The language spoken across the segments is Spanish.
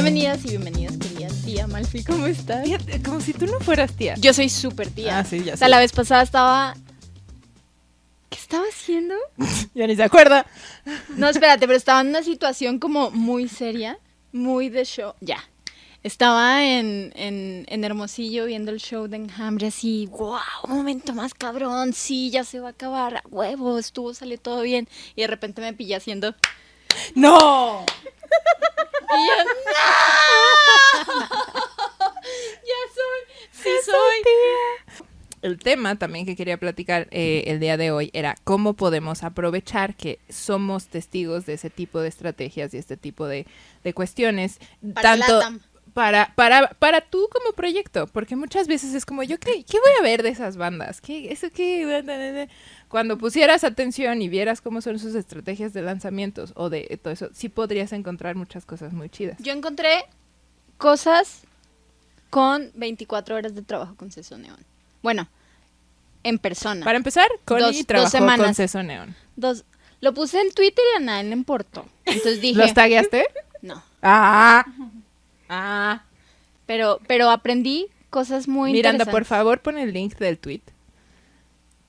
Bienvenidas y bienvenidas, querida tía Malfi, ¿cómo estás? Como si tú no fueras tía. Yo soy súper tía. Ah, sí, ya O sea, sé. la vez pasada estaba... ¿Qué estaba haciendo? Ya ni se acuerda. No, espérate, pero estaba en una situación como muy seria, muy de show. Ya. Estaba en, en, en Hermosillo viendo el show de Enjambre así, wow, un momento más cabrón, sí, ya se va a acabar, a huevo, estuvo, salió todo bien. Y de repente me pillé haciendo... ¡No! Y yo, ¡no! ya soy, sí soy. El tema también que quería platicar eh, el día de hoy era cómo podemos aprovechar que somos testigos de ese tipo de estrategias y este tipo de, de cuestiones. Para tanto. Para, para, para tú como proyecto, porque muchas veces es como, yo qué, qué voy a ver de esas bandas, ¿Qué, eso qué, cuando pusieras atención y vieras cómo son sus estrategias de lanzamientos o de todo eso, sí podrías encontrar muchas cosas muy chidas. Yo encontré cosas con 24 horas de trabajo con Ceso Neón. Bueno, en persona. Para empezar, Connie Dos- dos trabajó semanas. con Ceso Neón. Dos, lo puse en Twitter y a nadie le importó. Entonces dije, ¿Los tagueaste? no. Ah. Ah. Pero, pero aprendí cosas muy Miranda, por favor, pon el link del tweet.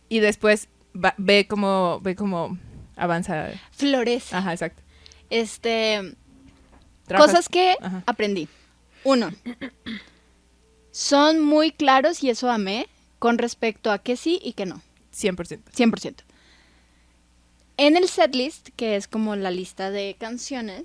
Y después va- ve cómo ve cómo avanza. Florece. Ajá, exacto. Este, Trabajas- cosas que Ajá. aprendí. Uno, son muy claros y eso amé con respecto a que sí y que no. 100%. 100%. En el setlist, que es como la lista de canciones,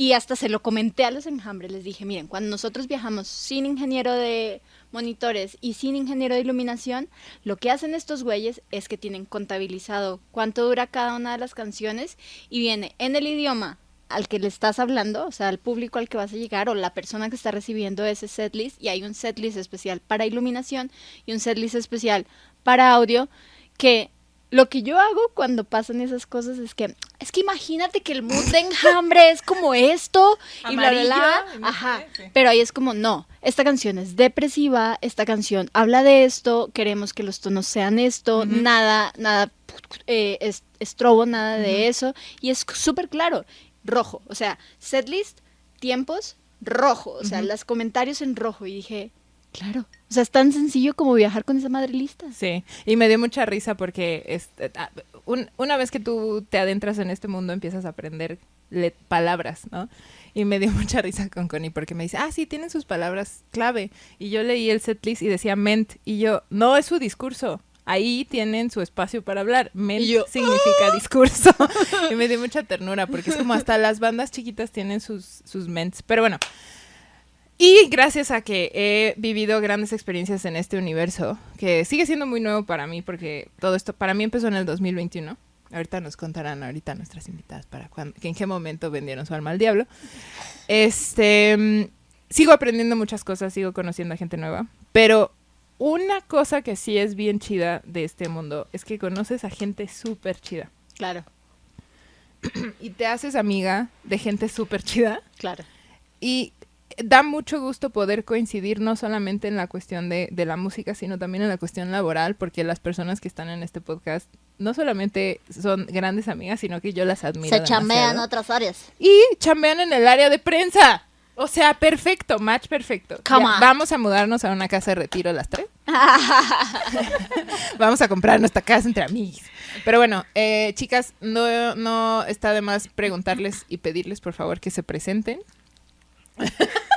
y hasta se lo comenté a los enjambres, les dije, miren, cuando nosotros viajamos sin ingeniero de monitores y sin ingeniero de iluminación, lo que hacen estos güeyes es que tienen contabilizado cuánto dura cada una de las canciones y viene en el idioma al que le estás hablando, o sea, al público al que vas a llegar o la persona que está recibiendo ese setlist y hay un setlist especial para iluminación y un setlist especial para audio que lo que yo hago cuando pasan esas cosas es que es que imagínate que el mood de enjambre es como esto y bla bla bla, ajá, pero ahí es como no, esta canción es depresiva, esta canción habla de esto, queremos que los tonos sean esto, nada nada eh, es- estrobo, nada de eso. Y es súper claro, rojo, o sea, setlist, tiempos, rojo, o sea, los comentarios en rojo. Y dije, claro, o sea, es tan sencillo como viajar con esa madre lista. Sí, y me dio mucha risa porque este, ah, un- una vez que tú te adentras en este mundo empiezas a aprender le- palabras, ¿no? Y me dio mucha risa con Connie porque me dice, ah, sí, tienen sus palabras clave. Y yo leí el setlist y decía ment. Y yo, no, es su discurso. Ahí tienen su espacio para hablar. Ment yo, significa discurso. y me dio mucha ternura porque es como hasta las bandas chiquitas tienen sus, sus ments. Pero bueno, y gracias a que he vivido grandes experiencias en este universo, que sigue siendo muy nuevo para mí, porque todo esto para mí empezó en el 2021. Ahorita nos contarán ahorita nuestras invitadas para cuándo, que en qué momento vendieron su alma al diablo. Este, mm, sigo aprendiendo muchas cosas, sigo conociendo a gente nueva, pero una cosa que sí es bien chida de este mundo es que conoces a gente súper chida Claro, y te haces amiga de gente súper chida. claro. Y da mucho gusto poder coincidir no solamente en la cuestión de, de la música, sino también en la cuestión laboral, porque las personas que están en este podcast no solamente son grandes amigas, sino que yo las admiro. Se chamean demasiado. otras áreas. Y chambean en el área de prensa. O sea, perfecto, match perfecto. Come Ya, on. vamos a mudarnos a una casa de retiro las tres. Vamos a comprar nuestra casa entre amigos. Pero bueno, eh, chicas, no, no está de más preguntarles y pedirles, por favor, que se presenten.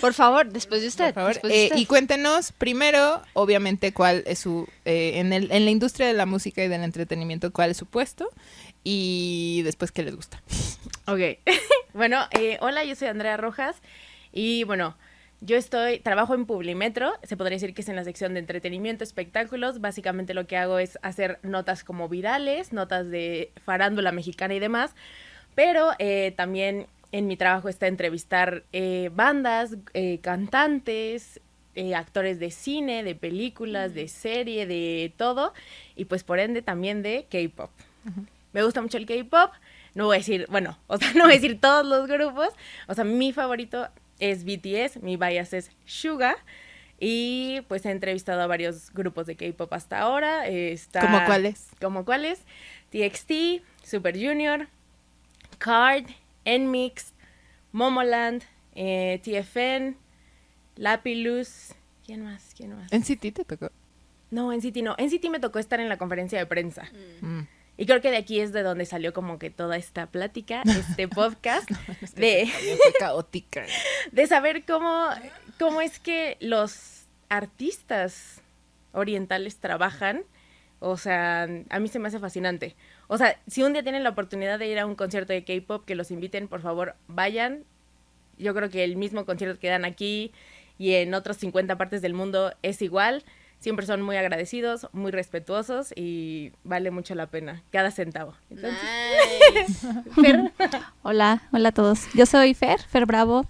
Por favor, después de usted. Por favor. después de Eh, y cuéntenos primero, obviamente, cuál es su, eh, en, el, en la industria de la música y del entretenimiento, cuál es su puesto y después qué les gusta. Ok. bueno, eh, hola, yo soy Andrea Rojas y bueno, yo estoy, trabajo en Publimetro, se podría decir que es en la sección de entretenimiento, espectáculos. Básicamente lo que hago es hacer notas como virales, notas de farándula mexicana y demás, pero eh, también en mi trabajo está entrevistar eh, bandas, eh, cantantes, eh, actores de cine, de películas, de serie, de todo, y pues por ende también de K-pop. Me gusta mucho el K-pop. No voy a decir, bueno, o sea, no voy a decir todos los grupos. O sea, mi favorito es BTS, mi bias es Suga. Y pues he entrevistado a varios grupos de K-pop hasta ahora. Está, ¿Como cuáles? ¿Como cuáles? TXT, Super Junior, Card, NMIX, Momoland, eh, TFN, Lapilus. ¿Quién más? ¿Quién más? ¿En City te tocó? No, en City no. En City me tocó estar en la conferencia de prensa. Mm. Y creo que de aquí es de donde salió como que toda esta plática, este podcast, de, caótica. de saber cómo, cómo es que los artistas orientales trabajan. O sea, a mí se me hace fascinante. O sea, si un día tienen la oportunidad de ir a un concierto de K-pop, que los inviten, por favor, vayan. Yo creo que el mismo concierto que dan aquí y en otras 50 partes del mundo es igual. Siempre son muy agradecidos, muy respetuosos y vale mucho la pena, cada centavo. Entonces, Nice. Fer, Hola, hola a todos. Yo soy Fer, Fer Bravo.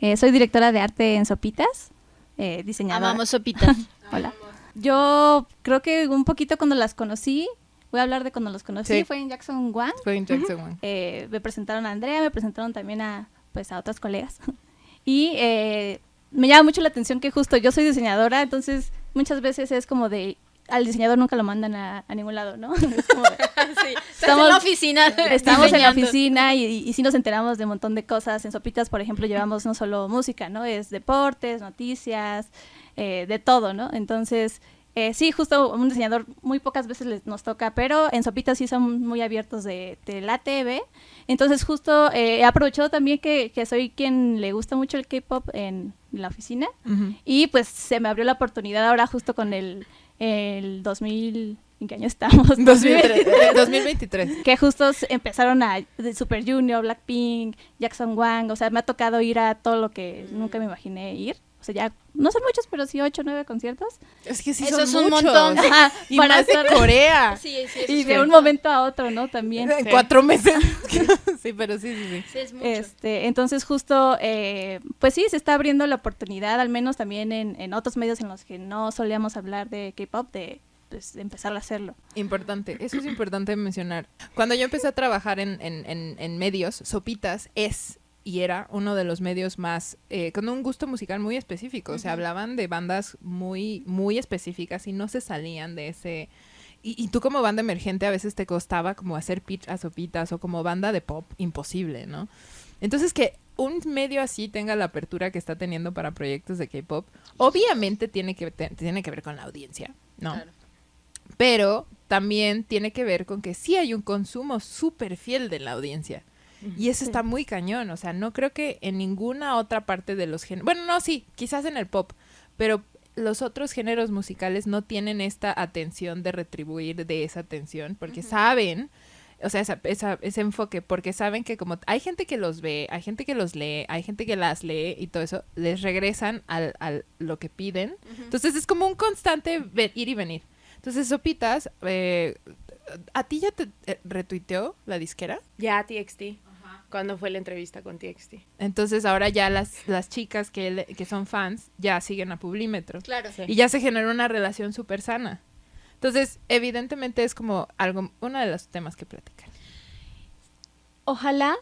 Eh, soy directora de arte en Sopitas, eh, diseñadora. Amamos sopitas. Hola. Yo creo que un poquito cuando las conocí, voy a hablar de cuando los conocí, Sí. fue en Jackson Wang. Fue en Jackson Wang. Eh, me presentaron a Andrea, me presentaron también a, pues, a otras colegas. Y eh, me llama mucho la atención que justo yo soy diseñadora, entonces muchas veces es como de, al diseñador nunca lo mandan a, a ningún lado, ¿no? Es como de- Sí, Estamos- en la oficina. Estamos en la diseñando. oficina y, y, sí nos enteramos de un montón de cosas. En Sopitas, por ejemplo, llevamos no solo música, ¿no? Es deportes, noticias, eh, de todo, ¿no? Entonces, eh, sí, justo un diseñador muy pocas veces les, nos toca, pero en Sopitas sí son muy abiertos de, de la TV. Entonces, justo eh, he aprovechado también que, que soy quien le gusta mucho el K-pop en la oficina. Y pues se me abrió la oportunidad ahora justo con el, el 2000... ¿En qué año estamos? 2003, eh, 2023. que justo empezaron a Super Junior, Blackpink, Jackson Wang, o sea, me ha tocado ir a todo lo que nunca me imaginé ir. O sea, ya no son muchos, pero sí ocho, nueve conciertos. Es que sí Eso son es un muchos. montón. Ajá, Y para más de estar- Corea. Sí, sí, eso y es de un momento a otro, ¿no? También. En cuatro meses. sí, pero sí, sí, sí. Sí, es mucho. Este, entonces justo, eh, pues sí, se está abriendo la oportunidad, al menos también en, en otros medios en los que no solíamos hablar de K-pop, de, pues, de empezar a hacerlo. Importante, eso es importante mencionar. Cuando yo empecé a trabajar en, en- en- en medios, Sopitas es y era uno de los medios más, eh, con un gusto musical muy específico. O sea, hablaban de bandas muy, muy específicas y no se salían de ese... Y, y tú como banda emergente a veces te costaba como hacer pitch a Sopitas o como banda de pop, imposible, ¿no? Entonces que un medio así tenga la apertura que está teniendo para proyectos de K-pop, obviamente tiene que, te- tiene que ver con la audiencia, ¿no? Claro. Pero también tiene que ver con que sí hay un consumo súper fiel de la audiencia. Y eso está muy cañón. O sea, no creo que en ninguna otra parte de los géneros. Bueno, no, sí, quizás en el pop. Pero los otros géneros musicales no tienen esta atención de retribuir de esa atención. Porque saben. O sea, esa- esa- ese enfoque, porque saben que como hay gente que los ve, hay gente que los lee, hay gente que las lee y todo eso, les regresan al, al lo que piden. Entonces es como un constante ir y venir. Entonces, Sopitas, eh, ¿a ti ya te eh, retuiteó la disquera? ya TXT, cuando fue la entrevista con TXT. Entonces ahora ya las, las chicas que, le- que son fans ya siguen a Publímetro. Claro. Sí. Y ya se generó una relación súper sana. Entonces, evidentemente es como algo, uno de los temas que platican. Ojalá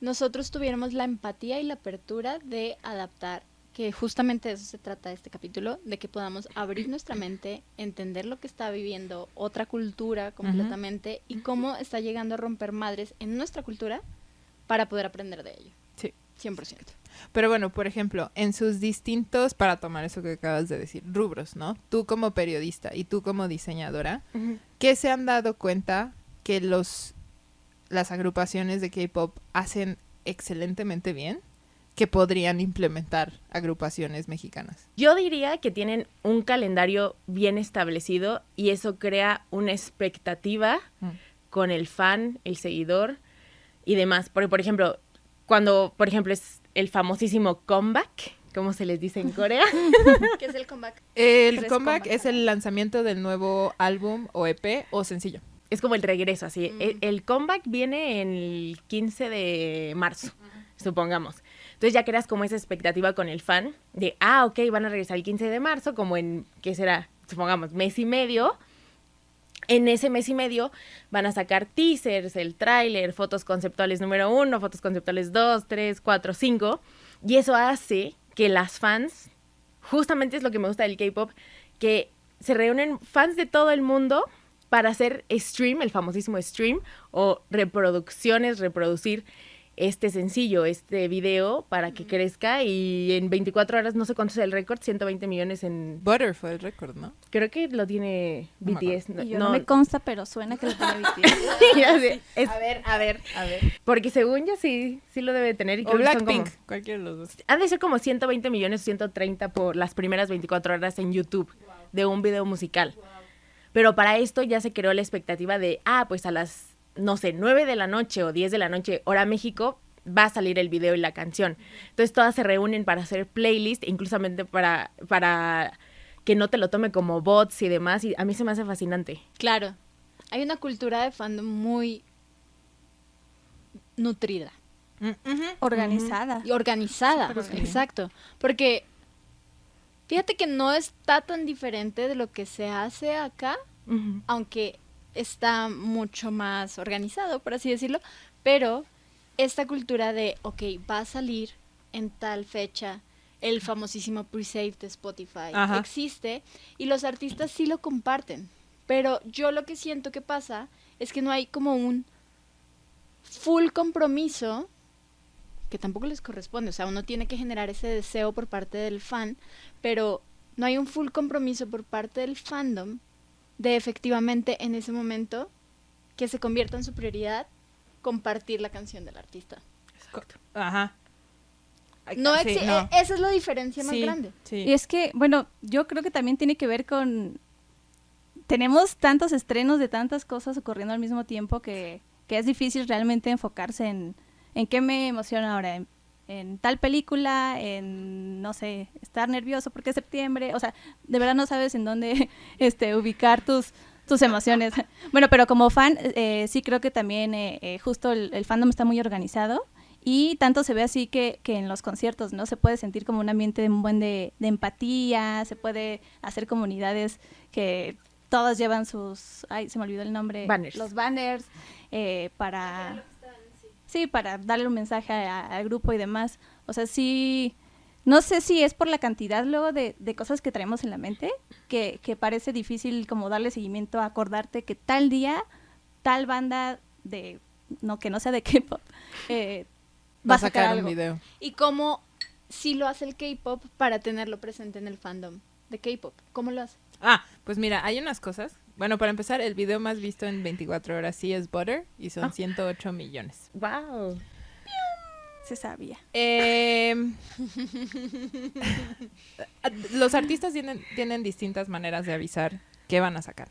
nosotros tuviéramos la empatía y la apertura de adaptar, que justamente de eso se trata este capítulo, de que podamos abrir nuestra mente, entender lo que está viviendo otra cultura completamente y cómo está llegando a romper madres en nuestra cultura para poder aprender de ello. Sí. 100%. Pero bueno, por ejemplo, en sus distintos, para tomar eso que acabas de decir, rubros, ¿no? Tú como periodista y tú como diseñadora, ¿qué se han dado cuenta que los las agrupaciones de K-pop hacen excelentemente bien que podrían implementar agrupaciones mexicanas? Yo diría que tienen un calendario bien establecido y eso crea una expectativa Mm. con el fan, el seguidor y demás. Porque, por ejemplo, cuando, por ejemplo, es el famosísimo comeback, como se les dice en Corea, ¿Qué es el comeback? El comeback comeback. es el lanzamiento del nuevo álbum o EP o sencillo. es como el regreso, así. Mm. El, el comeback viene en el 15 de marzo, supongamos. Entonces ya creas como esa expectativa con el fan de, ah, ok, van a regresar el 15 de marzo, como en, ¿qué será? Supongamos, mes y medio. En ese mes y medio van a sacar teasers, el tráiler, fotos conceptuales número uno, fotos conceptuales dos, tres, cuatro, cinco. Y eso hace que las fans, justamente es lo que me gusta del K-pop, que se reúnen fans de todo el mundo para hacer stream, el famosísimo stream, o reproducciones, reproducir este sencillo, este video, para que crezca y en 24 horas, no sé cuánto es el récord, 120 millones en... Butter fue el récord, ¿no? Creo que lo tiene No BTS. Y yo no, me consta, pero suena que lo tiene BTS. Ya sé, es- A ver, a ver, a ver. porque según yo sí, sí lo debe tener. Y O como- Blackpink, cualquiera de los dos. Han de ser como 120 millones o 130 por las primeras 24 horas en YouTube de un video musical. Pero para esto ya se creó la expectativa de, ah, pues a las, no sé, 9 de la noche o 10 de la noche, hora México, va a salir el video y la canción. Entonces todas se reúnen para hacer playlist, inclusamente para, para que no te lo tome como bots y demás. Y a mí se me hace fascinante. Claro. Hay una cultura de fandom muy nutrida Mm. Organizada. y organizada. Exacto. Porque fíjate que no está tan diferente de lo que se hace acá, aunque está mucho más organizado, por así decirlo, pero esta cultura de, ok, va a salir en tal fecha el famosísimo pre-save de Spotify, Ajá. existe y los artistas sí lo comparten, pero yo lo que siento que pasa es que no hay como un full compromiso que tampoco les corresponde, o sea, uno tiene que generar ese deseo por parte del fan, pero no hay un full compromiso por parte del fandom de efectivamente en ese momento que se convierta en su prioridad compartir la canción del artista. Ajá. No, Sí, exi- no. e- esa es la diferencia más Sí, grande. sí. Y es que, bueno, yo creo que también tiene que ver con... Tenemos tantos estrenos de tantas cosas ocurriendo al mismo tiempo que, que es difícil realmente enfocarse en, en qué me emociona ahora, en, en tal película, en, no sé, estar nervioso porque es septiembre, o sea, de verdad no sabes en dónde este, ubicar tus, tus emociones. Bueno, pero como fan, eh, sí creo que también eh, eh, justo el, el fandom está muy organizado y tanto se ve así que, que en los conciertos, ¿no? Se puede sentir como un ambiente de un buen de, de empatía, se puede hacer comunidades que todas llevan sus, ay, se me olvidó el nombre. Banners. Los banners eh, para... Sí, para darle un mensaje a- al grupo y demás. O sea, sí... No sé si es por la cantidad luego de, de cosas que traemos en la mente, que, que parece difícil como darle seguimiento a acordarte que tal día, tal banda de, no que no sea de K-pop, eh, Va a sacar un algo. video. Y cómo si lo hace el K-pop para tenerlo presente en el fandom de K-pop. ¿Cómo lo hace? Ah, pues mira, hay unas cosas. Bueno, para empezar, el video más visto en 24 horas sí es Butter y son Ah. 108 millones. ¡Wow! Se sabía. Eh, los artistas tienen, tienen distintas maneras de avisar qué van a sacar.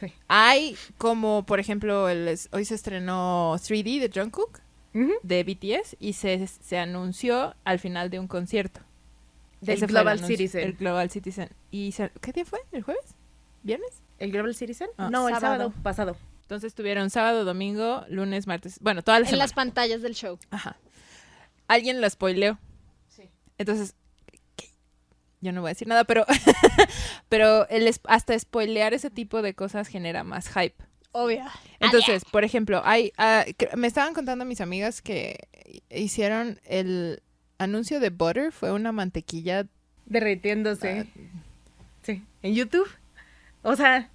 Sí. Hay como, por ejemplo, el, hoy se estrenó 3D de Jungkook Ujú. de BTS y se, se anunció al final de un concierto. Del Ese fue el Global anuncio, Citizen. El Global Citizen. ¿Y se- qué día fue? ¿El jueves? ¿Viernes? ¿El Global Citizen? Ah. no, el Sábado. sábado pasado. Entonces tuvieron sábado, domingo, lunes, martes. Bueno, toda la En semana. las pantallas del show. Ajá. Alguien lo spoileó. Sí. Entonces, ¿qué? yo no voy a decir nada, pero, pero el hasta spoilear ese tipo de cosas genera más hype. Obvio. Entonces, por ejemplo, hay, ah, que- me estaban contando mis amigas que hicieron el anuncio de Butter, fue una mantequilla. Derritiéndose. Sí. ¿En YouTube? O sea,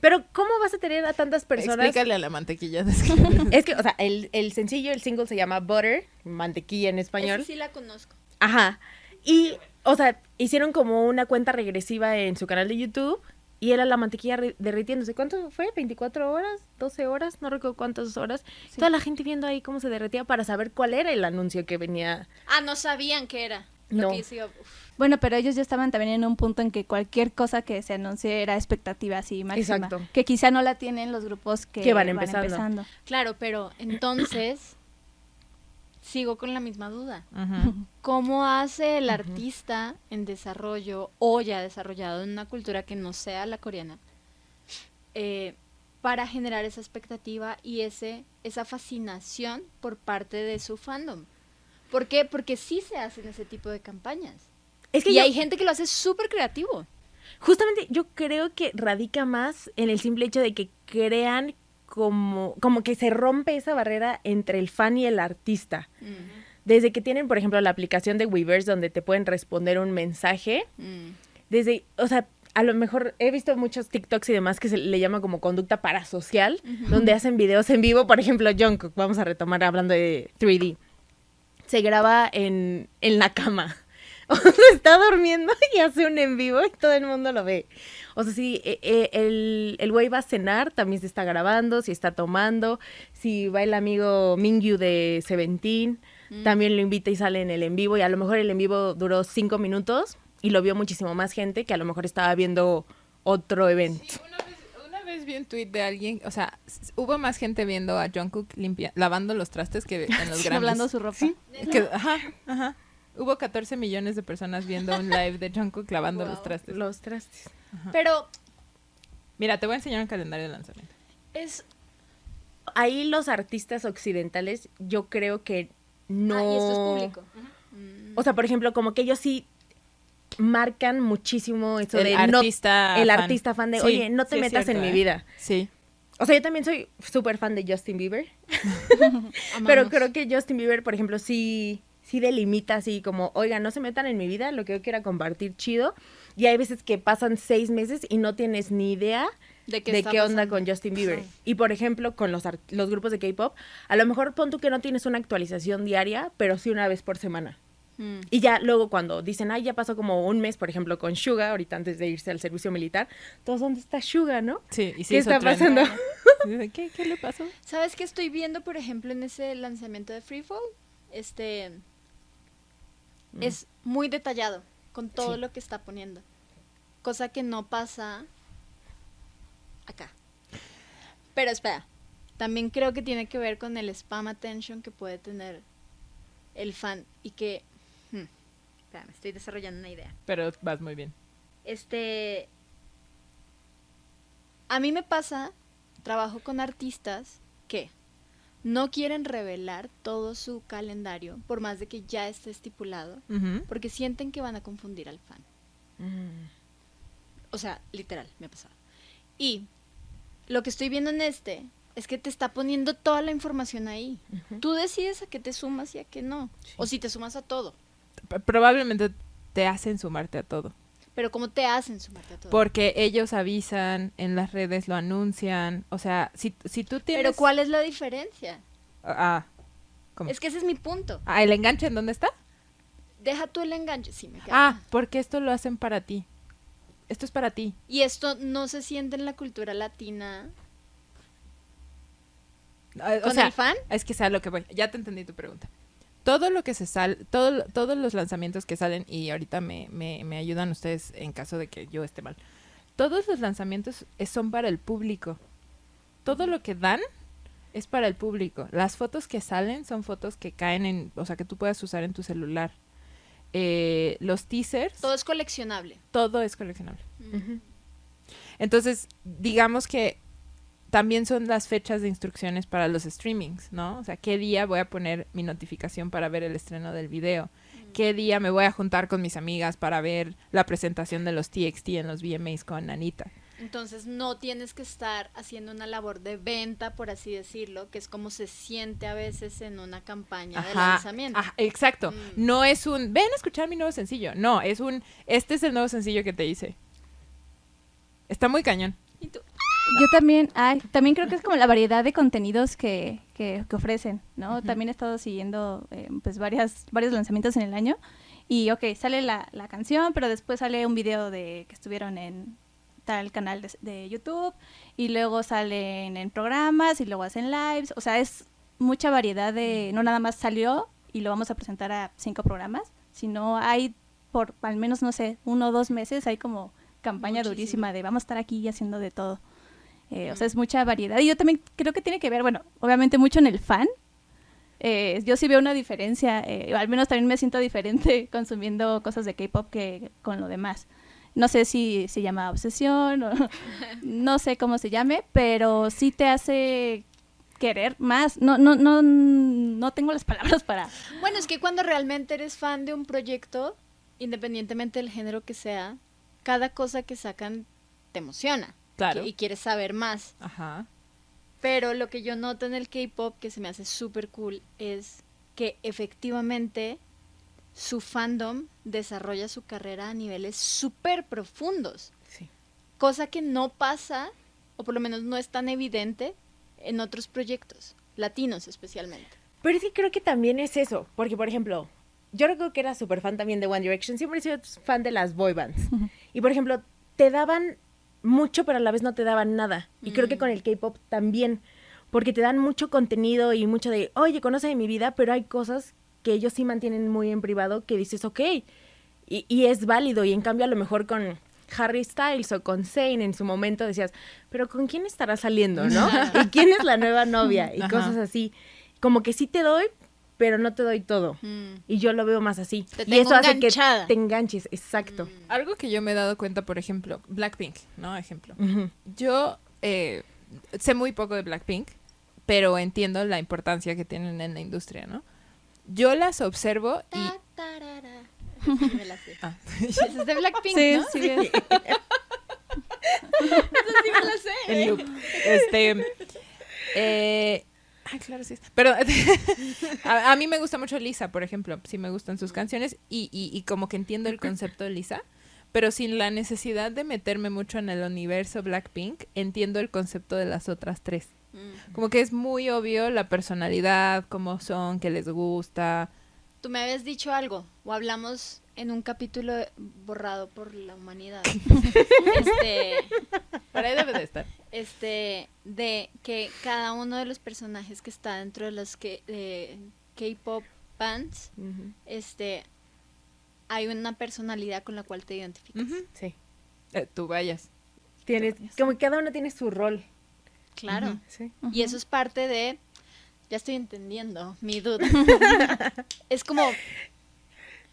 pero ¿cómo vas a tener a tantas personas? Explícale a la mantequilla. Es que, o sea, el, el sencillo, el single se llama Butter, mantequilla en español. Esa sí la conozco. Ajá. Y, o sea, hicieron como una cuenta regresiva en su canal de YouTube y era la mantequilla derritiéndose. ¿Cuánto fue? ¿24 horas? ¿12 horas? No recuerdo cuántas horas. Toda la gente viendo ahí cómo se derretía para saber cuál era el anuncio que venía. Ah, no sabían qué era. Lo No. que hizo- uf. Bueno, pero ellos ya estaban también en un punto en que cualquier cosa que se anuncie era expectativa así máxima. Exacto. Que quizá no la tienen los grupos que, Que van empezando. Claro, pero entonces sigo con la misma duda. ¿Cómo hace el artista en desarrollo o ya desarrollado en una cultura que no sea la coreana eh, para generar esa expectativa y ese esa fascinación por parte de su fandom? ¿Por qué? Porque sí se hacen ese tipo de campañas. Es que y yo- hay gente que lo hace súper creativo. Justamente yo creo que radica más en el simple hecho de que crean como, como que se rompe esa barrera entre el fan y el artista. Desde que tienen, por ejemplo, la aplicación de Weverse donde te pueden responder un mensaje, Mm. desde, o sea, a lo mejor he visto muchos TikToks y demás que se le llama como conducta parasocial, donde hacen videos en vivo. Por ejemplo, Jungkook, vamos a retomar hablando de 3D. Se graba en, en la cama. O sea, está durmiendo y hace un en vivo y todo el mundo lo ve. O sea, si eh, eh, el, el güey va a cenar, también se está grabando, si está tomando, si va el amigo Mingyu de Seventeen, también lo invita y sale en el en vivo y a lo mejor el en vivo duró cinco minutos y lo vio muchísimo más gente que a lo mejor estaba viendo otro evento. Sí, una vez, una vez vi un tweet de alguien, o sea, hubo más gente viendo a Jungkook limpia, lavando los trastes que en los Grammys. Hablando su ropa. Que- ajá, ajá. Hubo 14 millones de personas viendo un live de Jungkook lavando los trastes. Los trastes. Pero Mira, te voy a enseñar un calendario de lanzamiento. es... Ahí los artistas occidentales, yo creo que no. Ah, y esto es público. O sea, por ejemplo, como que ellos sí marcan muchísimo eso El de no- artista el fan. artista fan de, Sí, oye, no te sí metas cierto, en mi ¿eh? vida. Sí. O sea, yo también soy súper fan de Justin Bieber, pero creo que Justin Bieber, por ejemplo, sí, sí delimita así como, oiga, no se metan en mi vida, lo que yo quiera compartir chido. Y hay veces que pasan seis meses y no tienes ni idea ¿De qué, de está qué onda con Justin Bieber. Y por ejemplo, con los, los grupos de K-pop, a lo mejor pon tú que no tienes una actualización diaria, pero sí una vez por semana. Mm. Y ya luego cuando dicen, ay, ya pasó como un mes, por ejemplo, con Suga, ahorita antes de irse al servicio militar, todos, ¿dónde está Suga, no? Sí, y sí ¿Qué está pasando? Y dice, ¿Qué, ¿Qué le pasó? ¿Sabes qué estoy viendo, por ejemplo, en ese lanzamiento de Freefall? Este... Es muy detallado con todo Sí. lo que está poniendo. Cosa que no pasa acá. Pero espera, también creo que tiene que ver con el spam attention que puede tener el fan y que... hmm, espera, me estoy desarrollando una idea. Pero vas muy bien. Este. A mí me pasa, trabajo con artistas que no quieren revelar todo su calendario, por más de que ya esté estipulado, porque sienten que van a confundir al fan. O sea, literal, me ha pasado. Y lo que estoy viendo en este es que te está poniendo toda la información ahí. Tú decides a qué te sumas y a qué no. O si te sumas a todo. P- Probablemente te hacen sumarte a todo. Pero ¿cómo te hacen sumarte a todo? Porque ellos avisan, en las redes lo anuncian. O sea, si, si tú tienes... Pero ¿cuál es la diferencia? Ah, ¿cómo? Es que ese es mi punto. Ah, ¿el enganche en dónde está? Deja tú el enganche. Sí, me queda. Ah, porque esto lo hacen para ti. Esto es para ti. Y esto no se siente en la cultura latina Ah, O con sea, el fan. es que sea lo que voy. Ya te entendí tu pregunta. Todo lo que se sale, todo, todos los lanzamientos que salen, y ahorita me, me, me ayudan ustedes en caso de que yo esté mal. Todos los lanzamientos son para el público. Todo lo que dan es para el público. Las fotos que salen son fotos que caen en, o sea, que tú puedas usar en tu celular. Eh, los teasers, Todo es coleccionable. todo es coleccionable. Entonces, digamos que también son las fechas de instrucciones para los streamings, ¿no? O sea, ¿qué día voy a poner mi notificación para ver el estreno del video? ¿Qué día me voy a juntar con mis amigas para ver la presentación de los TXT en los VMAs con Anita? Entonces no tienes que estar haciendo una labor de venta, por así decirlo, que es como se siente a veces en una campaña de lanzamiento. ajá, exacto. Mm. No es un, ven a escuchar mi nuevo sencillo. No, es un, este es el nuevo sencillo que te hice. Está muy cañón. Yo también, ay, también creo que es como la variedad de contenidos que, que, que ofrecen, ¿no? También he estado siguiendo eh, pues varias, varios lanzamientos en el año y ok, sale la, la canción, pero después sale un video de que estuvieron en tal canal de, de YouTube y luego salen en programas y luego hacen lives, o sea, es mucha variedad de, no nada más salió y lo vamos a presentar a cinco programas, sino hay por al menos, no sé, uno o dos meses hay como campaña Muchísimo. durísima de vamos a estar aquí haciendo de todo. Eh, O sea, es mucha variedad. Y yo también creo que tiene que ver, bueno, obviamente mucho en el fan. Eh, yo sí veo una diferencia, eh, al menos también me siento diferente consumiendo cosas de K-pop que con lo demás. No sé si se llama obsesión o no sé cómo se llame, pero sí te hace querer más. No, no, no, no tengo las palabras para. Bueno, es que cuando realmente eres fan de un proyecto, independientemente del género que sea, cada cosa que sacan te emociona. Claro. Y quieres saber más. Ajá. Pero lo que yo noto en el K-pop que se me hace súper cool es que efectivamente su fandom desarrolla su carrera a niveles súper profundos. Sí. cosa que no pasa, o por lo menos no es tan evidente en otros proyectos, latinos especialmente. Pero es que creo que también es eso, porque por ejemplo, yo recuerdo que era súper fan también de One Direction, siempre he sido fan de las boy bands. Y por ejemplo, te daban mucho, pero a la vez no te daban nada. Y creo que Mm. con el K-pop también, porque te dan mucho contenido y mucho de, oye, conoce de mi vida, pero hay cosas que ellos sí mantienen muy en privado que dices, ok, y, y es válido. Y en cambio, a lo mejor con Harry Styles o con Zayn en su momento decías, pero ¿con quién estará saliendo, no? ¿Y quién es la nueva novia? Y Ajá. cosas así. Como que sí te doy, pero no te doy todo. Mm. Y yo lo veo más así. Te y tengo eso hace que te enganches, exacto. Algo que yo me he dado cuenta, por ejemplo, Blackpink, ¿no? Ejemplo. Yo eh, sé muy poco de Blackpink, pero entiendo la importancia que tienen en la industria, ¿no? Yo las observo y... Ta, tarara. Sí me la sé. Ah. Es de Blackpink, Sí, ¿no? sí, es. Esa sí me la sé. loop. Este. Eh, ay, claro, sí está. Pero a, a mí me gusta mucho Lisa, por ejemplo. Sí me gustan sus canciones y, y, y como que entiendo el concepto de Lisa. Pero sin la necesidad de meterme mucho en el universo Blackpink, entiendo el concepto de las otras tres. Como que es muy obvio la personalidad, cómo son, qué les gusta. Tú me habías dicho algo, o hablamos en un capítulo borrado por la humanidad. este, Por ahí debe de estar. Este, de que cada uno de los personajes que está dentro de los que, de K-pop bands, este, hay una personalidad con la cual te identificas. Sí. Eh, tú vayas. Tienes, como que cada uno tiene su rol. Claro. Sí. Y eso es parte de, ya estoy entendiendo mi duda. es como,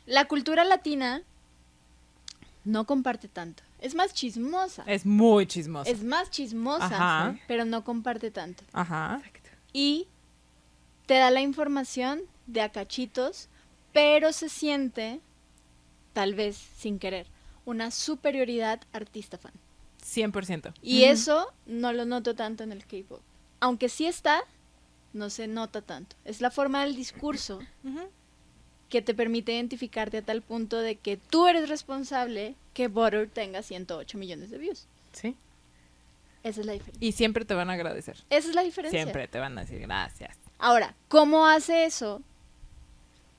la cultura latina no comparte tanto. Es más chismosa. Es muy chismoso. Es más chismosa, Ajá. pero no comparte tanto. Ajá. Y te da la información de a cachitos, pero se siente, tal vez sin querer, una superioridad artista-fan. 100%. Y eso no lo noto tanto en el K-pop. Aunque sí está, no se nota tanto. Es la forma del discurso. Que te permite identificarte a tal punto de que tú eres responsable que Butter tenga 108 millones de views. Sí. Esa es la diferencia. Y siempre te van a agradecer. Esa es la diferencia. Siempre te van a decir gracias. Ahora, ¿cómo hace eso?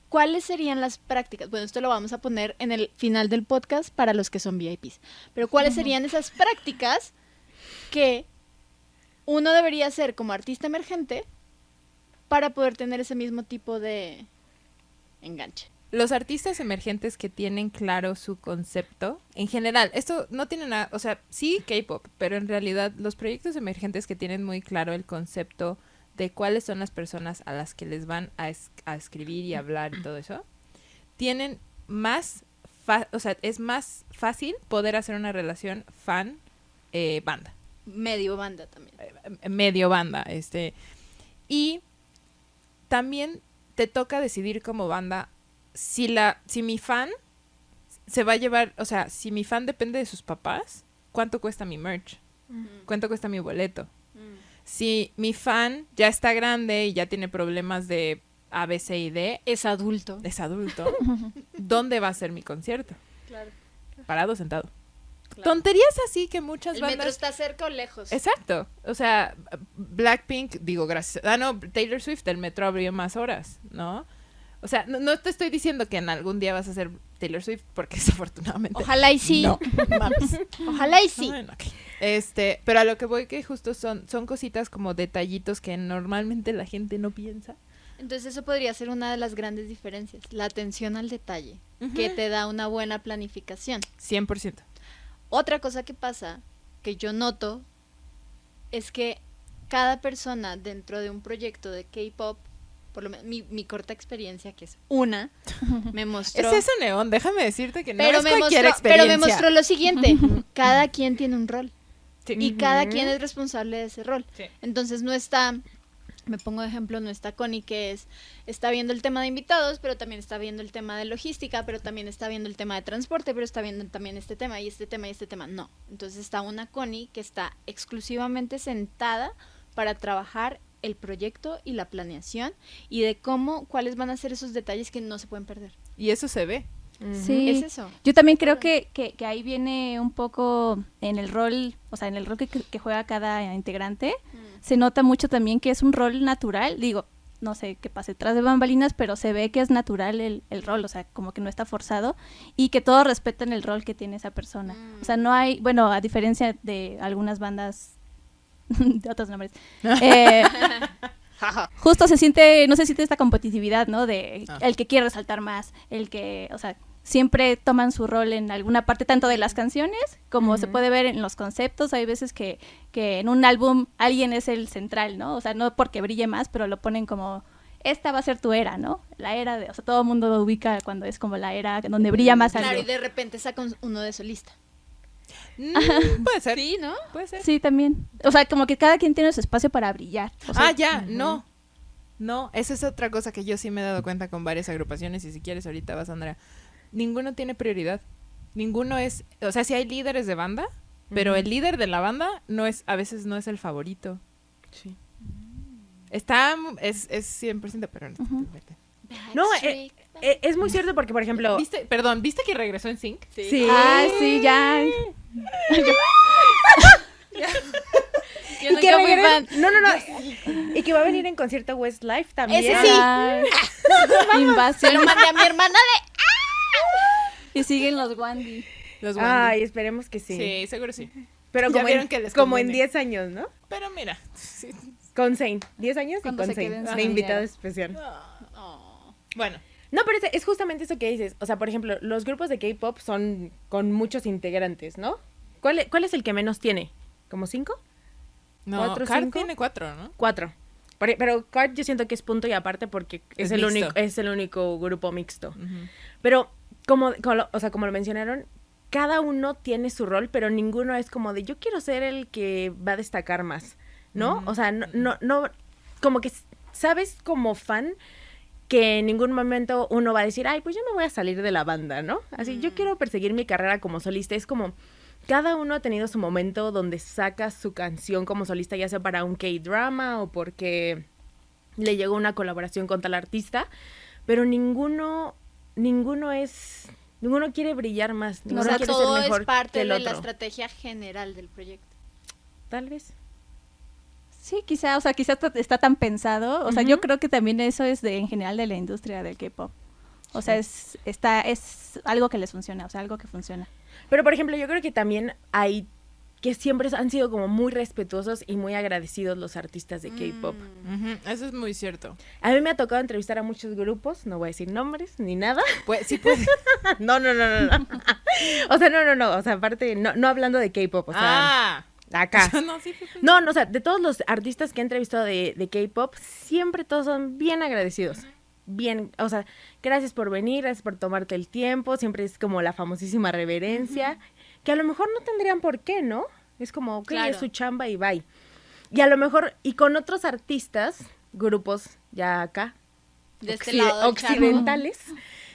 ¿Cuáles serían las prácticas? Bueno, esto lo vamos a poner en el final del podcast para los que son VIPs. Pero ¿cuáles serían esas prácticas que uno debería hacer como artista emergente para poder tener ese mismo tipo de enganche? Los artistas emergentes que tienen claro su concepto, en general, esto no tiene nada, o sea, sí K-pop, pero en realidad los proyectos emergentes que tienen muy claro el concepto de cuáles son las personas a las que les van a, es- a escribir y hablar y todo eso, tienen más, o sea, es más fácil poder hacer una relación fan-banda. Medio banda también. eh, medio banda, este. Y también te toca decidir como banda si la si mi fan se va a llevar, o sea, si mi fan depende de sus papás, ¿cuánto cuesta mi merch? ¿Cuánto cuesta mi boleto? Mm. Si mi fan ya está grande y ya tiene problemas de A, B, C y D, Es adulto. es adulto, ¿dónde va a ser mi concierto? Claro. Parado, sentado. Claro. Tonterías así que muchas ¿El bandas metro está cerca o lejos? Exacto. O sea, Blackpink, digo, gracias. Ah, no, Taylor Swift, el metro abrió más horas, ¿no? O sea, no, no te estoy diciendo que en algún día vas a ser Taylor Swift, porque desafortunadamente. Ojalá y sí. No, mames. Ojalá y sí. Bueno, ok. Este, pero a lo que voy que justo son, son cositas como detallitos que normalmente la gente no piensa. Entonces eso podría ser una de las grandes diferencias, la atención al detalle, que te da una buena planificación. 100%. Otra cosa que pasa, que yo noto, es que cada persona dentro de un proyecto de K-pop, por lo menos mi, mi corta experiencia, que es una, me mostró... Es ese neón, déjame decirte que no pero, es me cualquier mostró, pero experiencia. me mostró lo siguiente, cada quien tiene un rol Sí. y cada quien es responsable de ese rol. Sí. Entonces no está, me pongo de ejemplo, no está Connie que es, está viendo el tema de invitados, pero también está viendo el tema de logística, pero también está viendo el tema de transporte, pero está viendo también este tema y este tema y este tema. No. Entonces está una Connie que está exclusivamente sentada para trabajar el proyecto y la planeación y de cómo, cuáles van a ser esos detalles que no se pueden perder. Y eso se ve. Sí. Es eso. Yo también creo que, que, que ahí viene un poco en el rol, o sea, en el rol que, que juega cada integrante, se nota mucho también que es un rol natural, digo, no sé qué pasa detrás de bambalinas, pero se ve que es natural el, el rol, o sea, como que no está forzado y que todos respetan el rol que tiene esa persona. O sea, no hay, bueno, a diferencia de algunas bandas de otros nombres, eh, justo se siente, no se siente esta competitividad, ¿no? De Ah. el que quiere resaltar más, el que, o sea, siempre toman su rol en alguna parte, tanto de las canciones como se puede ver en los conceptos. Hay veces que, que en un álbum alguien es el central, ¿no? O sea, no porque brille más, pero lo ponen como, esta va a ser tu era, ¿no? La era de, o sea, todo el mundo lo ubica cuando es como la era donde brilla más Claro, algo. y de repente saca un- uno de solista. Mm, puede ser. Sí, ¿no? Puede ser. Sí, también. O sea, como que cada quien tiene su espacio para brillar. O sea, ah, ya, no. No, esa es otra cosa que yo sí me he dado cuenta con varias agrupaciones y si quieres ahorita vas, Andrea. Ninguno tiene prioridad. Ninguno es, o sea, sí hay líderes de banda, pero el líder de la banda no es a veces no es el favorito. Sí. Está es es 100%, pero no. Ujú. No, eh, eh, es muy cierto porque, por ejemplo... ¿Viste? Perdón, ¿viste que regresó en Sync? Sí. Ah, sí, ya. Yo Y que. No, no, no. Y que va a venir en concierto Westlife también. Ese sí. Invasión. lo mandé a mi hermana de... Y siguen los Wandy. Los Ay, Wandy. esperemos que sí. Sí. seguro sí. Pero como, en, que les como en conviene. 10 años, ¿no? Pero mira, sí. Con Zane. 10 años y Cuando con se queden Zane. De invitado especial. Oh. Bueno, No, pero es, es justamente eso que dices. O sea, por ejemplo, los grupos de K-pop son con muchos integrantes, ¿no? ¿Cuál, e- cuál es el que menos tiene? ¿Como cinco? no, ¿Cuatro, Card cinco? tiene cuatro, ¿no? Cuatro. Por- Pero Card yo siento que es punto y aparte porque es, Es el único es el único grupo mixto. Pero como, como lo- o sea, como lo mencionaron, cada uno tiene su rol, pero ninguno es como de yo quiero ser el que va a destacar más, ¿no? O sea, no, no, no, como que sabes como fan que en ningún momento uno va a decir, ay, pues yo no voy a salir de la banda, ¿no? Así, yo quiero perseguir mi carrera como solista. Es como, cada uno ha tenido su momento donde saca su canción como solista, ya sea para un K-drama o porque le llegó una colaboración con tal artista, pero ninguno, ninguno es, ninguno quiere brillar más, O ninguno sea, quiere todo ser mejor es parte que de la estrategia general del proyecto. Tal vez. Sí, quizá, o sea, quizá está, está tan pensado. O sea, yo creo que también eso es de, en general de la industria del K-pop. O sea, es, está, es algo que les funciona, o sea, algo que funciona. Pero, por ejemplo, yo creo que también hay que siempre han sido como muy respetuosos y muy agradecidos los artistas de K-pop. Mm. Eso es muy cierto. A mí me ha tocado entrevistar a muchos grupos, no voy a decir nombres ni nada. Pues, sí puede. no, no, no, no, no. o sea, no, no, no, o sea, aparte, no, no hablando de K-pop, o sea, ah. acá. no, sí, sí, sí. No, no, o sea, de todos los artistas que he entrevistado de, de K-pop, siempre todos son bien agradecidos. Bien, o sea, gracias por venir, gracias por tomarte el tiempo, siempre es como la famosísima reverencia, que a lo mejor no tendrían por qué, ¿no? Es como, ok, Claro. es su chamba y bye. Y a lo mejor, y con otros artistas, grupos ya acá, De este lado occidentales,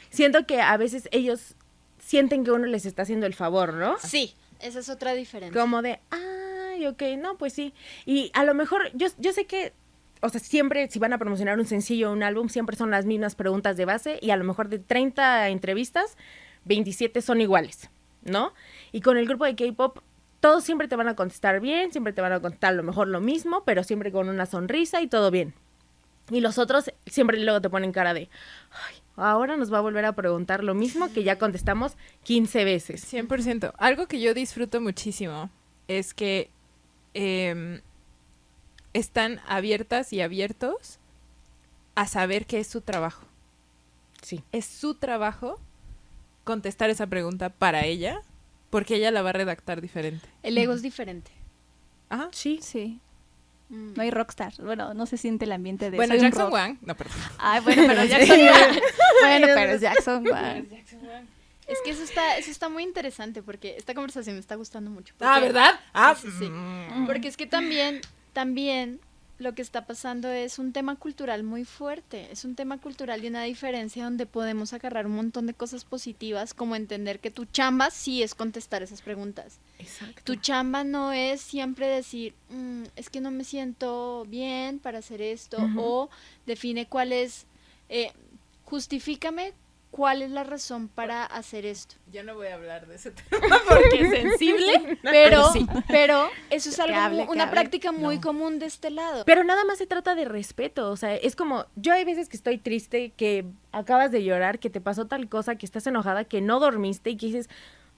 siento que a veces ellos sienten que uno les está haciendo el favor, ¿no? Sí, esa es otra diferencia. Como de, ay, ok, no, pues sí. Y a lo mejor, yo, yo sé que, o sea, siempre si van a promocionar un sencillo o un álbum, siempre son las mismas preguntas de base y a lo mejor de 30 entrevistas, 27 son iguales, ¿no? Y con el grupo de K-Pop, todos siempre te van a contestar bien, siempre te van a contestar a lo mejor lo mismo, pero siempre con una sonrisa y todo bien. Y los otros siempre luego te ponen cara de, ay, ahora nos va a volver a preguntar lo mismo que ya contestamos 15 veces. 100%. Algo que yo disfruto muchísimo es que em, están abiertas y abiertos a saber que es su trabajo. Sí. Es su trabajo contestar esa pregunta para ella, porque ella la va a redactar diferente. El ego es diferente. Ajá. Sí. Sí. Mm. No hay rockstar. Bueno, no se siente el ambiente de Bueno, Jackson rock. Wang. No, perdón. Ay, bueno, pero Jackson Wang. bueno, pero es Jackson Wang. Es que eso está, eso está muy interesante porque esta conversación me está gustando mucho. Ah, ¿verdad? Ah, Sí, sí, sí. mm. Porque es que también, también lo que está pasando es un tema cultural muy fuerte. Es un tema cultural y una diferencia donde podemos agarrar un montón de cosas positivas, como entender que tu chamba sí es contestar esas preguntas. Exacto. Tu chamba no es siempre decir, "Mm, es que no me siento bien para hacer esto, o define cuál es, eh, justifícame cuál es la razón para hacer esto. Ya no voy a hablar de ese tema porque es sensible. Pero, Sí. pero eso es algo, hable, una hable. práctica muy No. común de este lado. Pero nada más se trata de respeto, o sea, es como, yo hay veces que estoy triste, que acabas de llorar, que te pasó tal cosa, que estás enojada, que no dormiste y que dices,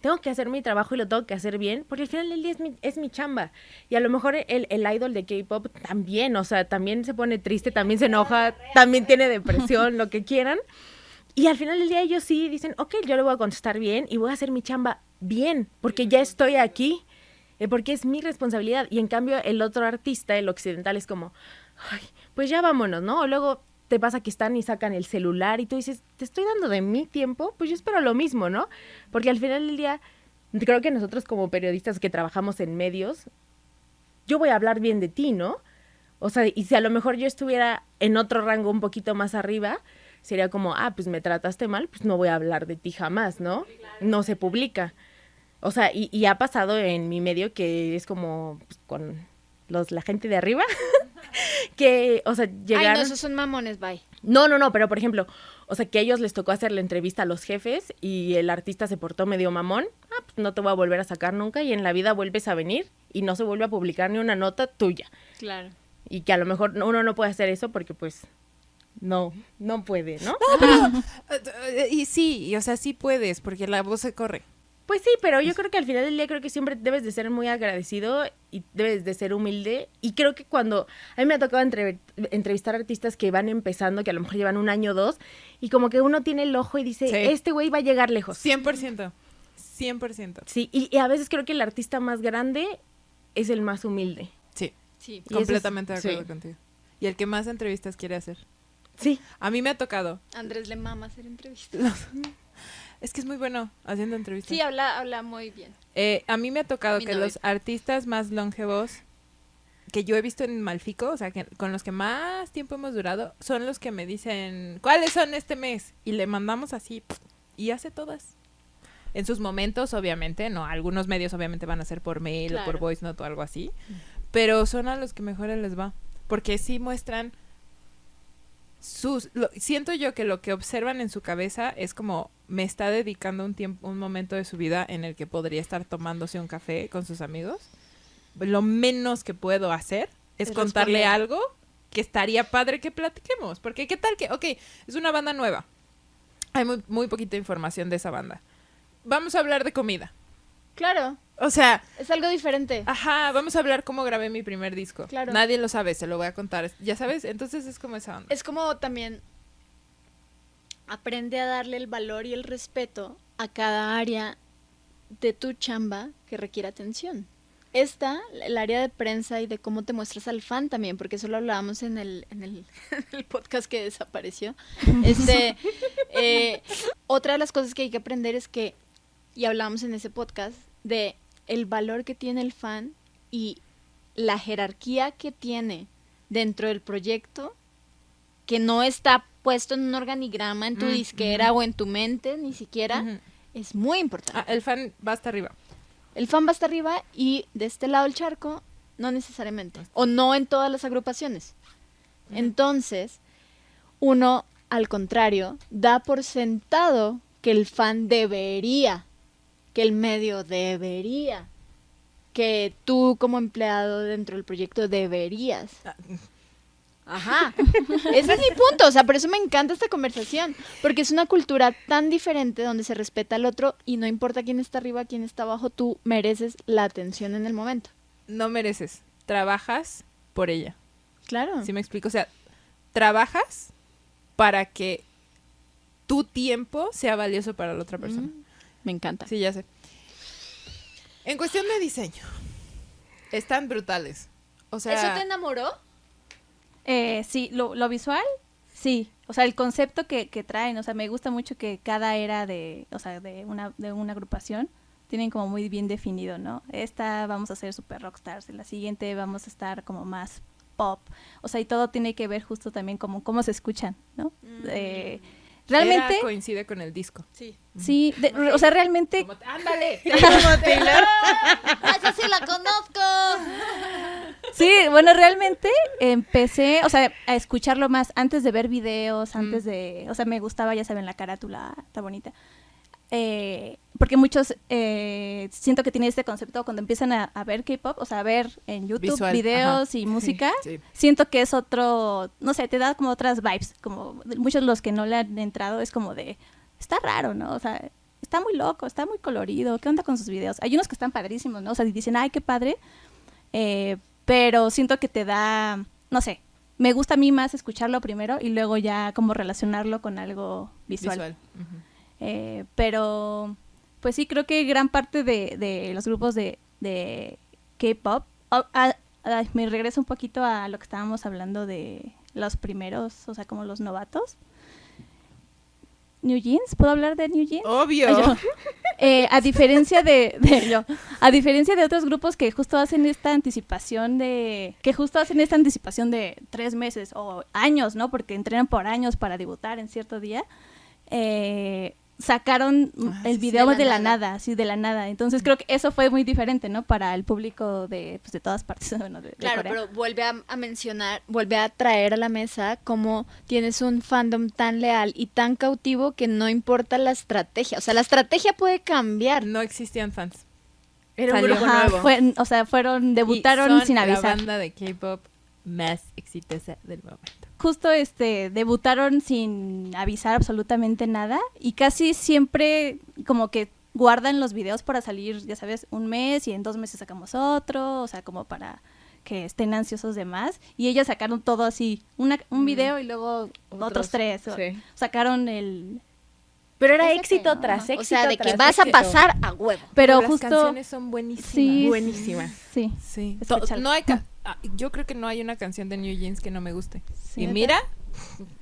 tengo que hacer mi trabajo y lo tengo que hacer bien, porque al final del día es mi, es mi chamba. Y a lo mejor el, el idol de K-pop también, o sea, también se pone triste, también se enoja, también tiene depresión, lo que quieran. Y al final del día ellos sí dicen, ok, yo le voy a contestar bien y voy a hacer mi chamba bien, porque ya estoy aquí, eh, porque es mi responsabilidad. Y en cambio el otro artista, el occidental, es como, ay, pues ya vámonos, ¿no? O luego te pasa que están y sacan el celular y tú dices, te estoy dando de mi tiempo, pues yo espero lo mismo, ¿no? Porque al final del día, creo que nosotros como periodistas que trabajamos en medios, yo voy a hablar bien de ti, ¿no? O sea, y si a lo mejor yo estuviera en otro rango un poquito más arriba, sería como, ah, pues me trataste mal, pues no voy a hablar de ti jamás, ¿no? No se publica. O sea, y, y ha pasado en mi medio que es como pues, con los, la gente de arriba, que, o sea, Ay, llegaron... no, esos son mamones, bye. No, no, no, pero por ejemplo, o sea, que a ellos les tocó hacer la entrevista a los jefes y el artista se portó medio mamón, ah, pues no te voy a volver a sacar nunca y en la vida vuelves a venir y no se vuelve a publicar ni una nota tuya. Claro. Y que a lo mejor uno no puede hacer eso porque pues no, no puede, ¿no? Y sí, y, o sea, sí puedes, porque la voz se corre. Pues sí, pero yo creo que al final del día creo que siempre debes de ser muy agradecido y debes de ser humilde. Y creo que cuando a mí me ha tocado entre- entrevistar artistas que van empezando, que a lo mejor llevan un año o dos, y como que uno tiene el ojo y dice, Sí. este güey va a llegar lejos. 100%. 100%. Sí, y, y a veces creo que el artista más grande es el más humilde. Sí, Sí. Y eso es- completamente de acuerdo sí. contigo. Y el que más entrevistas quiere hacer. Sí. A mí me ha tocado. Andrés le mama hacer entrevistas. Es que es muy bueno haciendo entrevistas. Sí, habla, habla muy bien. Eh, a mí me ha tocado que novio. los artistas más longevos que yo he visto en Malfico, o sea, que con los que más tiempo hemos durado, son los que me dicen, ¿cuáles son este mes? Y le mandamos así, y hace todas. En sus momentos, obviamente, no, algunos medios obviamente van a ser por mail o por voice note o algo así, pero son a los que mejor les va, porque sí muestran sus lo- siento yo que lo que observan en su cabeza es como me está dedicando un tiempo un momento de su vida en el que podría estar tomándose un café con sus amigos. Lo menos que puedo hacer es Es contarle responder. algo que estaría padre que platiquemos porque qué tal que ok es una banda nueva. Hay muy, muy poquita información de esa banda. Vamos a hablar de comida Claro, o sea es algo diferente. Ajá, vamos a hablar cómo grabé mi primer disco. Claro. Nadie lo sabe, se lo voy a contar. Ya sabes, entonces es como esa onda. Es como también aprende a darle el valor y el respeto a cada área de tu chamba que requiere atención. Esta, el área de prensa y de cómo te muestras al fan también, porque eso lo hablábamos en el, en el, el podcast que desapareció. Este, eh, otra de las cosas que hay que aprender es que, y hablábamos en ese podcast, de el valor que tiene el fan y la jerarquía que tiene dentro del proyecto que no está puesto en un organigrama en tu Mm, disquera o en tu mente ni siquiera es muy importante. Ah, el fan va hasta arriba. El fan va hasta arriba y de este lado el charco no necesariamente o no en todas las agrupaciones. Entonces, uno al contrario da por sentado que el fan debería, que el medio debería, que tú como empleado dentro del proyecto deberías. Ajá. Ese es mi punto. O sea, por eso me encanta esta conversación. Porque es una cultura tan diferente donde se respeta al otro y no importa quién está arriba, quién está abajo, tú mereces la atención en el momento. No mereces. Trabajas por ella. Claro. ¿Sí me explico? O sea, trabajas para que tu tiempo sea valioso para la otra persona. Mm, Me encanta. Sí, ya sé. En cuestión de diseño, están brutales. O sea, ¿Eso te enamoró? Eh, sí, lo, lo visual, sí. O sea, el concepto que, que traen, o sea, me gusta mucho que cada era de, o sea, de una, de una agrupación tienen como muy bien definido, ¿no? Esta vamos a ser super rockstars, en la siguiente vamos a estar como más pop. O sea, y todo tiene que ver justo también como cómo se escuchan, ¿no? Eh, realmente, era- coincide con el disco. Sí. sí, de- o sea, realmente ándale. ¡Esa sí la conozco! Sí, bueno, realmente empecé, o sea, a escucharlo más antes de ver videos, antes de, o sea, me gustaba, ya saben, la carátula, está bonita. Eh, porque muchos eh, siento que tienen este concepto cuando empiezan a, a ver K-pop, o sea, a ver en YouTube Visual, videos ajá. y música, Sí. siento que es otro, no sé, te da como otras vibes, como muchos de los que no le han entrado es como de, está raro, ¿no? O sea, está muy loco, está muy colorido, ¿qué onda con sus videos? Hay unos que están padrísimos, ¿no? O sea, dicen, ay, qué padre, eh, pero siento que te da, no sé, me gusta a mí más escucharlo primero y luego ya como relacionarlo con algo visual. Visual. Ujú. Eh, pero, pues sí, creo que gran parte de, de los grupos de, de K-pop, oh, me regreso un poquito a lo que estábamos hablando de los primeros, o sea, como los novatos. New Jeans, ¿puedo hablar de New Jeans? Obvio. Yo. Eh, a diferencia de, de- yo, a diferencia de otros grupos que justo hacen esta anticipación de, que justo hacen esta anticipación de tres meses o años, ¿no? Porque entrenan por años para debutar en cierto día. eh, sacaron Ah, el video de de la la, nada. nada, así de la nada. Entonces creo que eso fue muy diferente, ¿no? Para el público de, pues, de todas partes, bueno, de, de Claro, Corea. pero vuelve a, a mencionar, vuelve a traer a la mesa cómo tienes un fandom tan leal y tan cautivo que no importa la estrategia. O sea, la estrategia puede cambiar. No existían fans. Era un grupo nuevo. fue- o sea, fueron, Y debutaron son sin La avisar. banda de K-pop más exitosa del momento. Justo este debutaron sin avisar absolutamente nada y casi siempre como que guardan los videos para salir, ya sabes, un mes y en dos meses sacamos otro, o sea, como para que estén ansiosos de más. Y ellas sacaron todo así, una, un video y luego otros, Otros, tres. o- sí. Sacaron el... Pero era Ese éxito que tras ¿no? éxito. O sea, de que vas a pasar a huevo. Pero las justo... canciones son buenísimas. Sí, Buenísimas. Sí. Sí. No hay ca- yo creo que no hay una canción de New Jeans que no me guste. Sí. y mira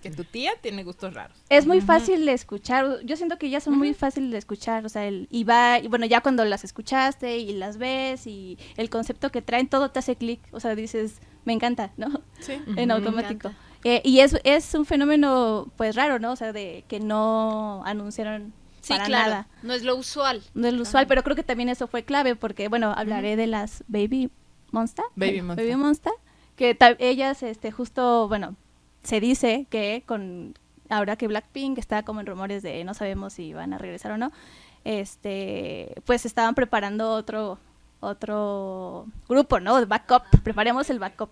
que tu tía tiene gustos raros. Es muy fácil de escuchar. Yo siento que ya son muy fáciles de escuchar. O sea, el, y va, y bueno, ya cuando las escuchaste y las ves y el concepto que traen, todo te hace clic. O sea, dices, me encanta, ¿no? Sí. en automático. Eh, y es, es un fenómeno, pues raro, ¿no? O sea, de que no anunciaron Sí, para claro. nada. No es lo usual. No es lo usual, pero creo que también eso fue clave porque, bueno, hablaré de las Baby Monster. Baby Bueno, Monster. Baby Monster. Que ellas, este, justo, bueno, se dice que con ahora que Blackpink está como en rumores de no sabemos si van a regresar o no, este, pues estaban preparando otro otro grupo, ¿no? Backup, preparemos el backup.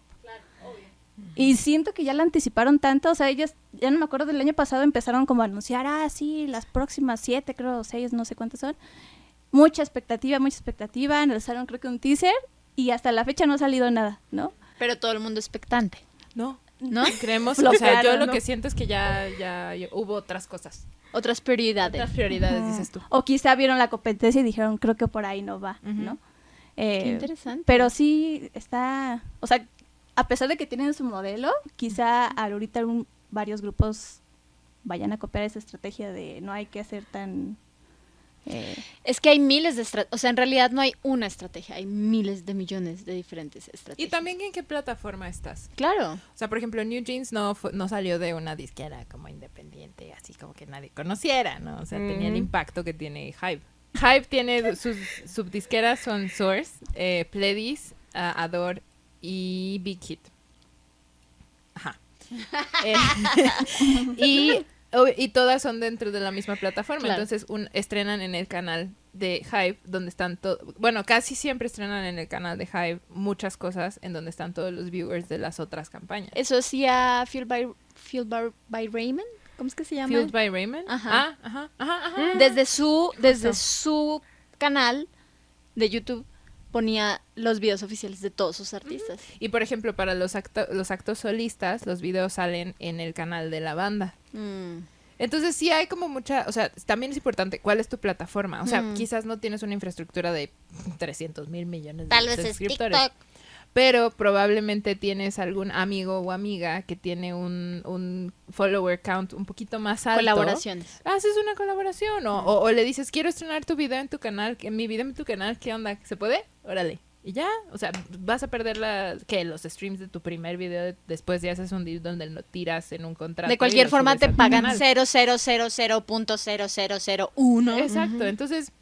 Y siento que ya la anticiparon tanto, o sea, ellas, ya no me acuerdo del año pasado, empezaron como a anunciar, ah, sí, las próximas siete, creo, seis, no sé cuántas son. Mucha expectativa, mucha expectativa, lanzaron creo que un teaser y hasta la fecha no ha salido nada, ¿no? Pero todo el mundo expectante. No. ¿No? Creemos, o sea, yo lo ¿no? que siento es que ya, ya, ya hubo otras cosas. Otras prioridades. Otras prioridades, dices tú. O quizá vieron la competencia y dijeron, creo que por ahí no va, ¿no? Eh, Qué interesante. Pero sí está, o sea, a pesar de que tienen su modelo, quizá ahorita un- varios grupos vayan a copiar esa estrategia de no hay que hacer tan... eh, Es que hay miles de estrategias. O sea, en realidad no hay una estrategia, hay miles de millones de diferentes estrategias. Y también en qué plataforma estás. Claro. O sea, por ejemplo, New Jeans no, no salió de una disquera como independiente, así como que nadie conociera, ¿no? O sea, tenía el Mm. impacto que tiene Hype. Hype tiene sus subdisqueras son Source, eh, Pledis, ah, Adore y Big Hit. Ajá. Eh, y, o- y todas son dentro de la misma plataforma. Claro. Entonces un, estrenan en el canal de Hype, donde están todos, bueno, casi siempre estrenan en el canal de Hype muchas cosas en donde están todos los viewers de las otras campañas. Eso hacía Fueled by, Fueled by, by Raymond. ¿Cómo es que se llama? Fueled by Raymond. Ajá. Ah, ajá, ajá, ajá. Desde su, desde su canal de YouTube ponía los videos oficiales de todos sus artistas. Y por ejemplo, para los, acto- los actos solistas, los videos salen en el canal de la banda. Mm. Entonces sí hay como mucha, o sea, también es importante cuál es tu plataforma. O sea, Mm. quizás no tienes una infraestructura de 300 mil millones de Tal vez es suscriptores. TikTok. Pero probablemente tienes algún amigo o amiga que tiene un, un follower count un poquito más alto. Colaboraciones. Haces una colaboración o, o- o le dices, quiero estrenar tu video en tu canal, que mi video en tu canal, ¿qué onda? ¿Se puede? Órale. Y ya, o sea, vas a perder la, que los streams de tu primer video, de- después ya haces un deal donde lo tiras en un contrato. De cualquier forma te pagan canal. 0.000.0001. Exacto, entonces,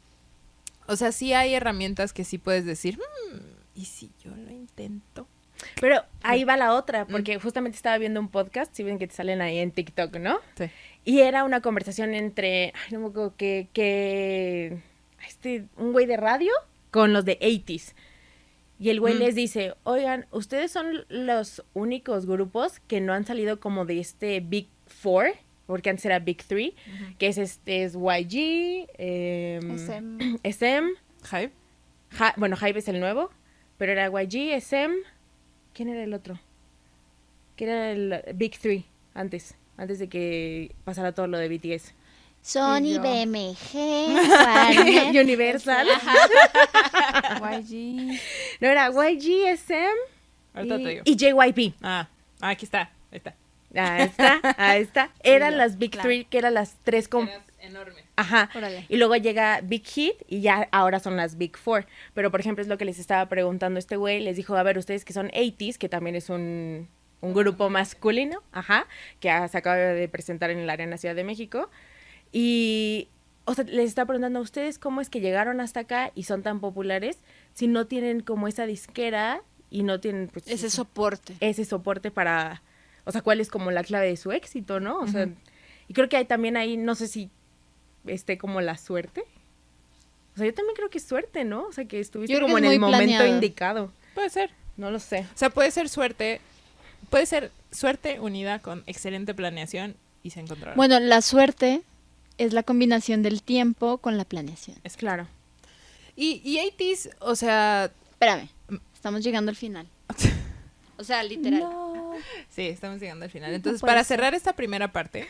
o sea, sí hay herramientas que sí puedes decir, "Hmm, ¿y si yo lo Pero ahí va la otra, porque justamente estaba viendo un podcast, si ven que te salen ahí en TikTok, ¿no? Sí. Y era una conversación entre, ay, no me acuerdo que, que, este, un güey de radio con los de 80s. Y el güey Mm. les dice, oigan, ustedes son los únicos grupos que no han salido como de este Big Four, porque antes era Big Three, que es este, es YG, SM. SM, Hype. Hi- bueno, Hype es el nuevo, pero era YG, SM, ¿quién era el otro? Que era el Big Three antes, antes de que pasara todo lo de BTS. Sony, yo. BMG. Universal. YG. No, era YG, SM y, y JYP. Ah, aquí está. Ahí está. Ahí está, ahí está. Eran las Big claro. Three, que eran las tres con... enorme. Ajá. Órale. Y luego llega Big Hit y ya ahora son las Big Four. Pero, por ejemplo, es lo que les estaba preguntando este güey. Les dijo, a ver, ustedes que son 80s, que también es un, un grupo masculino, ajá, que se acaba de presentar en el Arena Ciudad de México. Y, o sea, les estaba preguntando a ustedes cómo es que llegaron hasta acá y son tan populares si no tienen como esa disquera y no tienen, pues, Ese soporte. ese soporte para, o sea, cuál es como la clave de su éxito, ¿no? O sea, y creo que hay también ahí, no sé si esté como la suerte. O sea, yo también creo que es suerte, ¿no? O sea, que estuviste Yo como que en el momento indicado. Puede ser. No lo sé. O sea, puede ser suerte. Puede ser suerte unida con excelente planeación y se encontraron. Bueno, la suerte es la combinación del tiempo con la planeación. Es claro. Y, y 80s, o sea, Espérame, estamos llegando al final. O sea, literal. No. Sí, estamos llegando al final. Entonces, para ser. cerrar esta primera parte,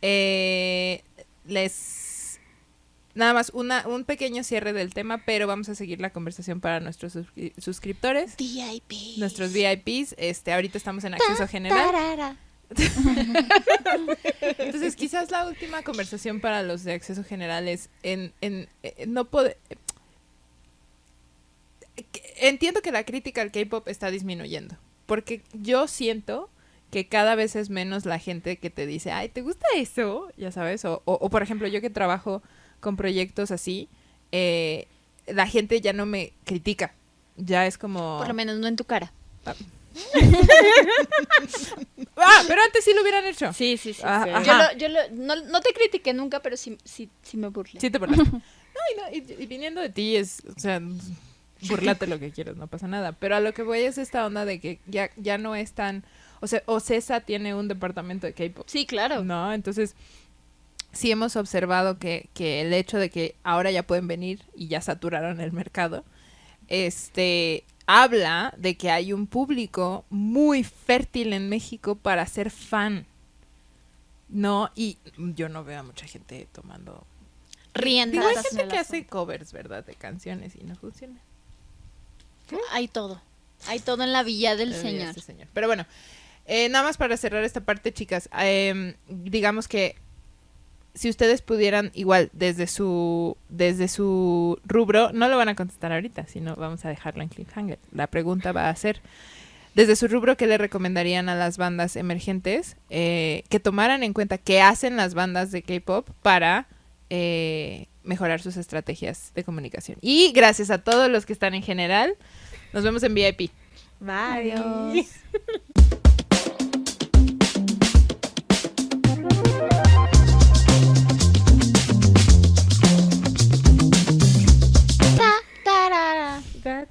eh, les... Nada más una, un pequeño cierre del tema, pero vamos a seguir la conversación para nuestros suscri- suscriptores, VIP. nuestros VIPs. Este, ahorita estamos en acceso general. Tarara. Entonces, quizás la última conversación para los de acceso general es en, en, eh, no poder... Entiendo que la crítica al K-pop está disminuyendo, porque yo siento que cada vez es menos la gente que te dice, ay, ¿te gusta eso? Ya sabes, o, o, o, por ejemplo, yo que trabajo con proyectos así, eh, la gente ya no me critica, ya es como... Por lo menos no en tu cara. Ah, pero antes sí lo hubieran hecho. Sí, sí, sí. Ah. Yo, lo, yo lo- no, no te critiqué nunca, pero sí, sí, sí me burlé. Sí te burlaste. No, y, no, y- y viniendo de ti es, o sea, burlate lo que quieras, no pasa nada. Pero a lo que voy es esta onda de que ya, ya no es tan, o sea, Ocesa tiene un departamento de K-pop, Sí, claro. ¿no? Entonces, sí hemos observado que, que el hecho de que ahora ya pueden venir y ya saturaron el mercado, este, habla de que hay un público muy fértil en México para ser fan. No, y yo no veo a mucha gente tomando Riendas. Digo, hay gente que hace covers, ¿verdad? De canciones y no funciona. Hay todo. Hay todo en la villa del señor. este señor. Pero bueno, eh, nada más para cerrar esta parte, chicas. em, digamos que si ustedes pudieran, igual, desde su, desde su rubro, no lo van a contestar ahorita, sino vamos a dejarlo en cliffhanger. La pregunta va a ser, desde su rubro, ¿qué le recomendarían a las bandas emergentes eh, que tomaran en cuenta qué hacen las bandas de K-pop para eh, mejorar sus estrategias de comunicación? Y gracias a todos los que están en general, nos vemos en VIP. Bye. Adiós.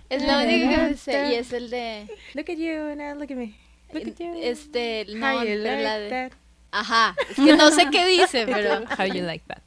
Es la única que sé, y es el de... Look at you, now look at me. Look at you. Este, no, pero la like de... that. Ajá, es que no sé qué dice, pero... How you like that?